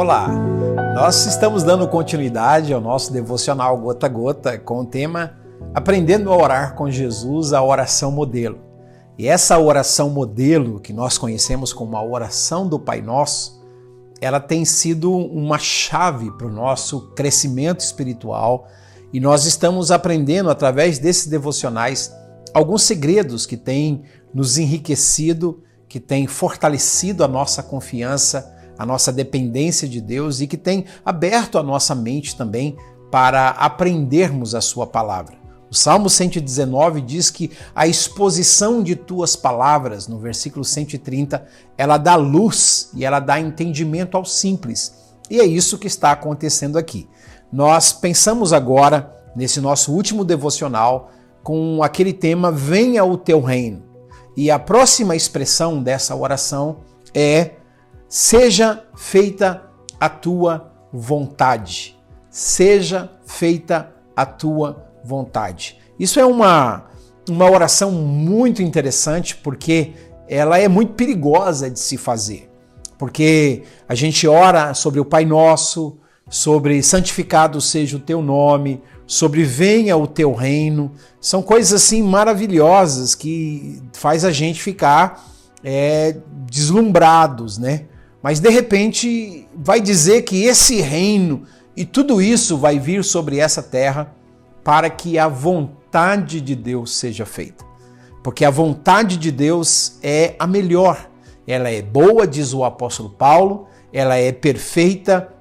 Olá! Nós estamos dando continuidade ao nosso devocional Gota a Gota com o tema Aprendendo a Orar com Jesus, a oração modelo. E essa oração modelo, que nós conhecemos como a oração do Pai Nosso, ela tem sido uma chave para o nosso crescimento espiritual e nós estamos aprendendo através desses devocionais alguns segredos que têm nos enriquecido, que têm fortalecido a nossa confiança a nossa dependência de Deus e que tem aberto a nossa mente também para aprendermos a Sua palavra. O Salmo 119 diz que a exposição de tuas palavras, no versículo 130, ela dá luz e ela dá entendimento ao simples. E é isso que está acontecendo aqui. Nós pensamos agora, nesse nosso último devocional, com aquele tema Venha o teu reino. E a próxima expressão dessa oração é Seja feita a tua vontade. Seja feita a tua vontade. Isso é uma, uma oração muito interessante porque ela é muito perigosa de se fazer. Porque a gente ora sobre o Pai Nosso, sobre santificado seja o teu nome, sobre venha o teu reino. São coisas assim maravilhosas que faz a gente ficar é, deslumbrados, né? Mas de repente vai dizer que esse reino e tudo isso vai vir sobre essa terra para que a vontade de Deus seja feita. Porque a vontade de Deus é a melhor. Ela é boa, diz o apóstolo Paulo, ela é perfeita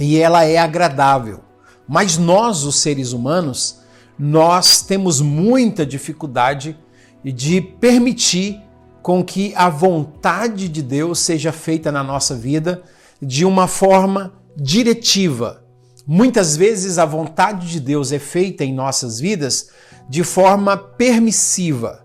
e ela é agradável. Mas nós, os seres humanos, nós temos muita dificuldade de permitir com que a vontade de Deus seja feita na nossa vida de uma forma diretiva. Muitas vezes a vontade de Deus é feita em nossas vidas de forma permissiva.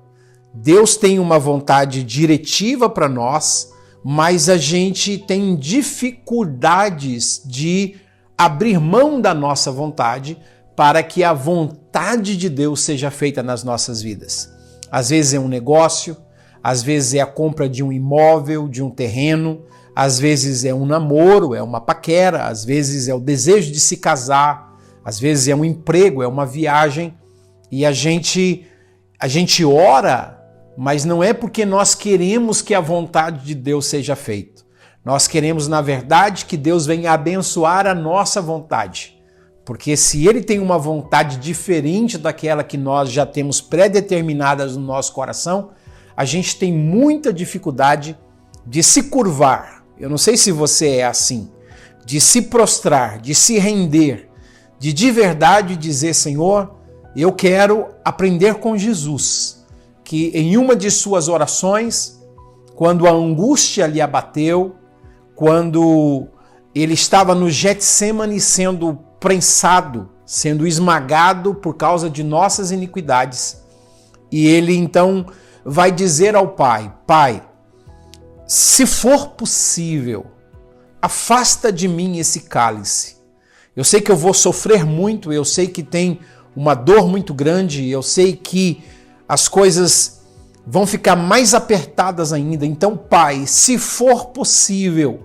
Deus tem uma vontade diretiva para nós, mas a gente tem dificuldades de abrir mão da nossa vontade para que a vontade de Deus seja feita nas nossas vidas. Às vezes é um negócio, às vezes é a compra de um imóvel, de um terreno, às vezes é um namoro, é uma paquera, às vezes é o desejo de se casar, às vezes é um emprego, é uma viagem, e a gente a gente ora, mas não é porque nós queremos que a vontade de Deus seja feita. Nós queremos, na verdade, que Deus venha abençoar a nossa vontade. Porque se ele tem uma vontade diferente daquela que nós já temos pré-determinadas no nosso coração, a gente tem muita dificuldade de se curvar. Eu não sei se você é assim, de se prostrar, de se render, de de verdade dizer: Senhor, eu quero aprender com Jesus. Que em uma de suas orações, quando a angústia lhe abateu, quando ele estava no Getsemane sendo prensado, sendo esmagado por causa de nossas iniquidades, e ele então vai dizer ao pai: Pai, se for possível, afasta de mim esse cálice. Eu sei que eu vou sofrer muito, eu sei que tem uma dor muito grande, eu sei que as coisas vão ficar mais apertadas ainda. Então, Pai, se for possível,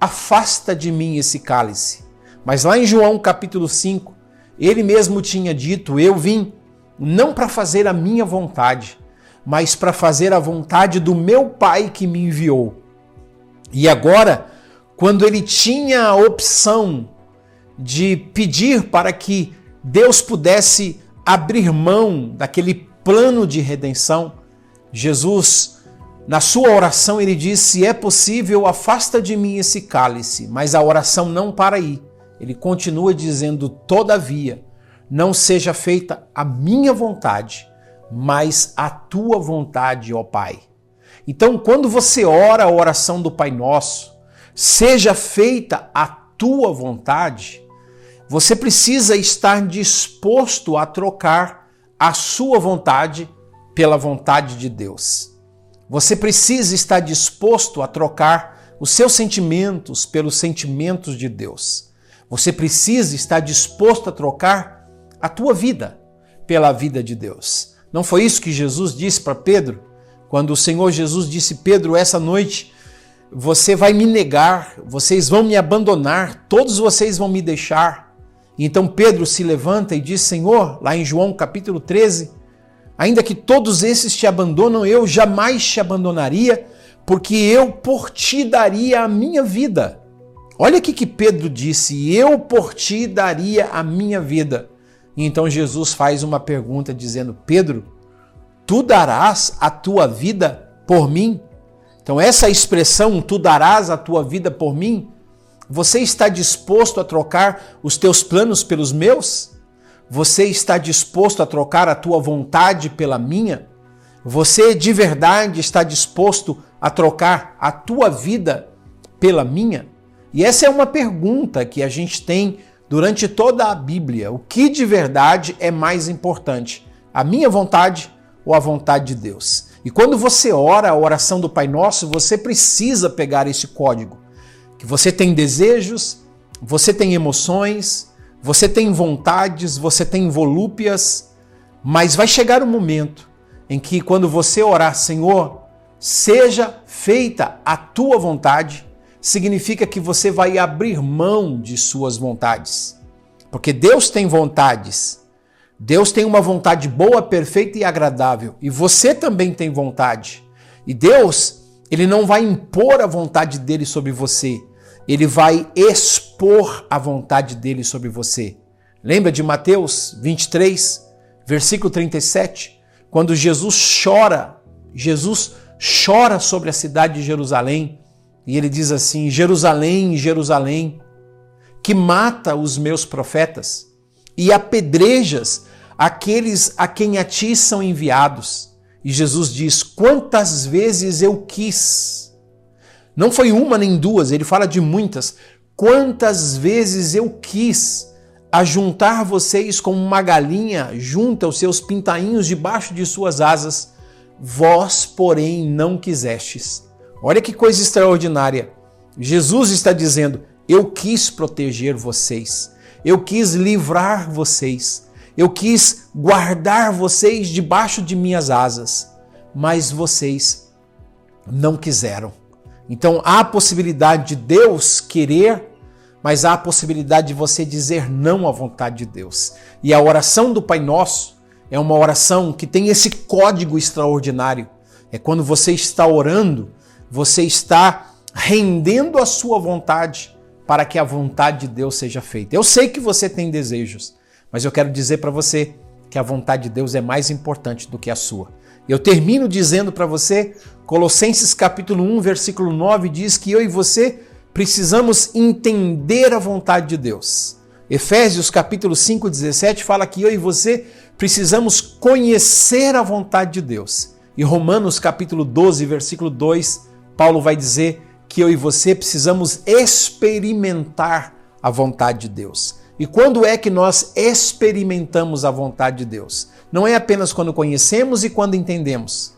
afasta de mim esse cálice. Mas lá em João capítulo 5, ele mesmo tinha dito: Eu vim não para fazer a minha vontade, mas para fazer a vontade do meu Pai que me enviou. E agora, quando ele tinha a opção de pedir para que Deus pudesse abrir mão daquele plano de redenção, Jesus, na sua oração, ele disse: Se é possível, afasta de mim esse cálice. Mas a oração não para aí. Ele continua dizendo: Todavia, não seja feita a minha vontade, mas a tua vontade, ó Pai. Então, quando você ora a oração do Pai Nosso, seja feita a tua vontade, você precisa estar disposto a trocar a sua vontade pela vontade de Deus. Você precisa estar disposto a trocar os seus sentimentos pelos sentimentos de Deus. Você precisa estar disposto a trocar a tua vida pela vida de Deus. Não foi isso que Jesus disse para Pedro? Quando o Senhor Jesus disse: Pedro, essa noite você vai me negar, vocês vão me abandonar, todos vocês vão me deixar. Então Pedro se levanta e diz: Senhor, lá em João capítulo 13, ainda que todos esses te abandonam, eu jamais te abandonaria, porque eu por ti daria a minha vida. Olha aqui que Pedro disse: Eu por ti daria a minha vida. E então Jesus faz uma pergunta dizendo: Pedro, tu darás a tua vida por mim? Então, essa expressão, tu darás a tua vida por mim, você está disposto a trocar os teus planos pelos meus? Você está disposto a trocar a tua vontade pela minha? Você de verdade está disposto a trocar a tua vida pela minha? E essa é uma pergunta que a gente tem durante toda a Bíblia. O que de verdade é mais importante? A minha vontade ou a vontade de Deus? E quando você ora a oração do Pai Nosso, você precisa pegar esse código. Que você tem desejos, você tem emoções, você tem vontades, você tem volúpias, mas vai chegar um momento em que quando você orar, Senhor, seja feita a tua vontade, significa que você vai abrir mão de suas vontades. Porque Deus tem vontades Deus tem uma vontade boa, perfeita e agradável, e você também tem vontade. E Deus, ele não vai impor a vontade dele sobre você, ele vai expor a vontade dele sobre você. Lembra de Mateus 23, versículo 37, quando Jesus chora, Jesus chora sobre a cidade de Jerusalém, e ele diz assim: Jerusalém, Jerusalém, que mata os meus profetas e apedrejas aqueles a quem a ti são enviados. E Jesus diz: Quantas vezes eu quis. Não foi uma nem duas, ele fala de muitas. Quantas vezes eu quis ajuntar vocês como uma galinha junta os seus pintainhos debaixo de suas asas, vós, porém, não quisestes. Olha que coisa extraordinária. Jesus está dizendo: Eu quis proteger vocês, eu quis livrar vocês, eu quis guardar vocês debaixo de minhas asas, mas vocês não quiseram. Então há a possibilidade de Deus querer, mas há a possibilidade de você dizer não à vontade de Deus. E a oração do Pai Nosso é uma oração que tem esse código extraordinário. É quando você está orando, você está rendendo a sua vontade para que a vontade de Deus seja feita. Eu sei que você tem desejos, mas eu quero dizer para você que a vontade de Deus é mais importante do que a sua. Eu termino dizendo para você, Colossenses capítulo 1, versículo 9 diz que eu e você precisamos entender a vontade de Deus. Efésios capítulo 5, 17 fala que eu e você precisamos conhecer a vontade de Deus. E Romanos capítulo 12, versículo 2, Paulo vai dizer que eu e você precisamos experimentar a vontade de Deus. E quando é que nós experimentamos a vontade de Deus? Não é apenas quando conhecemos e quando entendemos.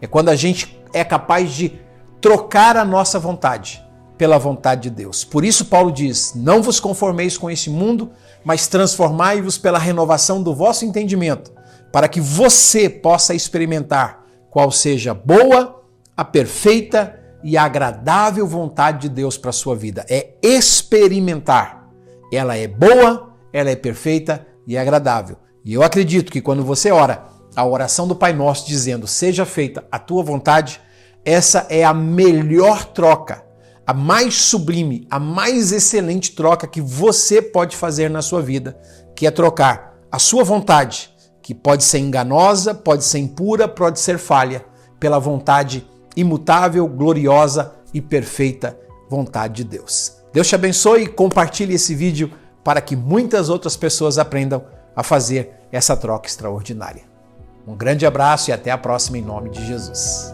É quando a gente é capaz de trocar a nossa vontade pela vontade de Deus. Por isso, Paulo diz: Não vos conformeis com este mundo, mas transformai-vos pela renovação do vosso entendimento, para que você possa experimentar qual seja boa, a perfeita e agradável vontade de Deus para a sua vida. É experimentar. Ela é boa, ela é perfeita e é agradável. E eu acredito que quando você ora a oração do Pai Nosso dizendo: Seja feita a tua vontade, essa é a melhor troca, a mais sublime, a mais excelente troca que você pode fazer na sua vida, que é trocar a sua vontade, que pode ser enganosa, pode ser impura, pode ser falha, pela vontade imutável, gloriosa e perfeita vontade de Deus. Deus te abençoe e compartilhe esse vídeo para que muitas outras pessoas aprendam a fazer essa troca extraordinária. Um grande abraço e até a próxima em nome de Jesus.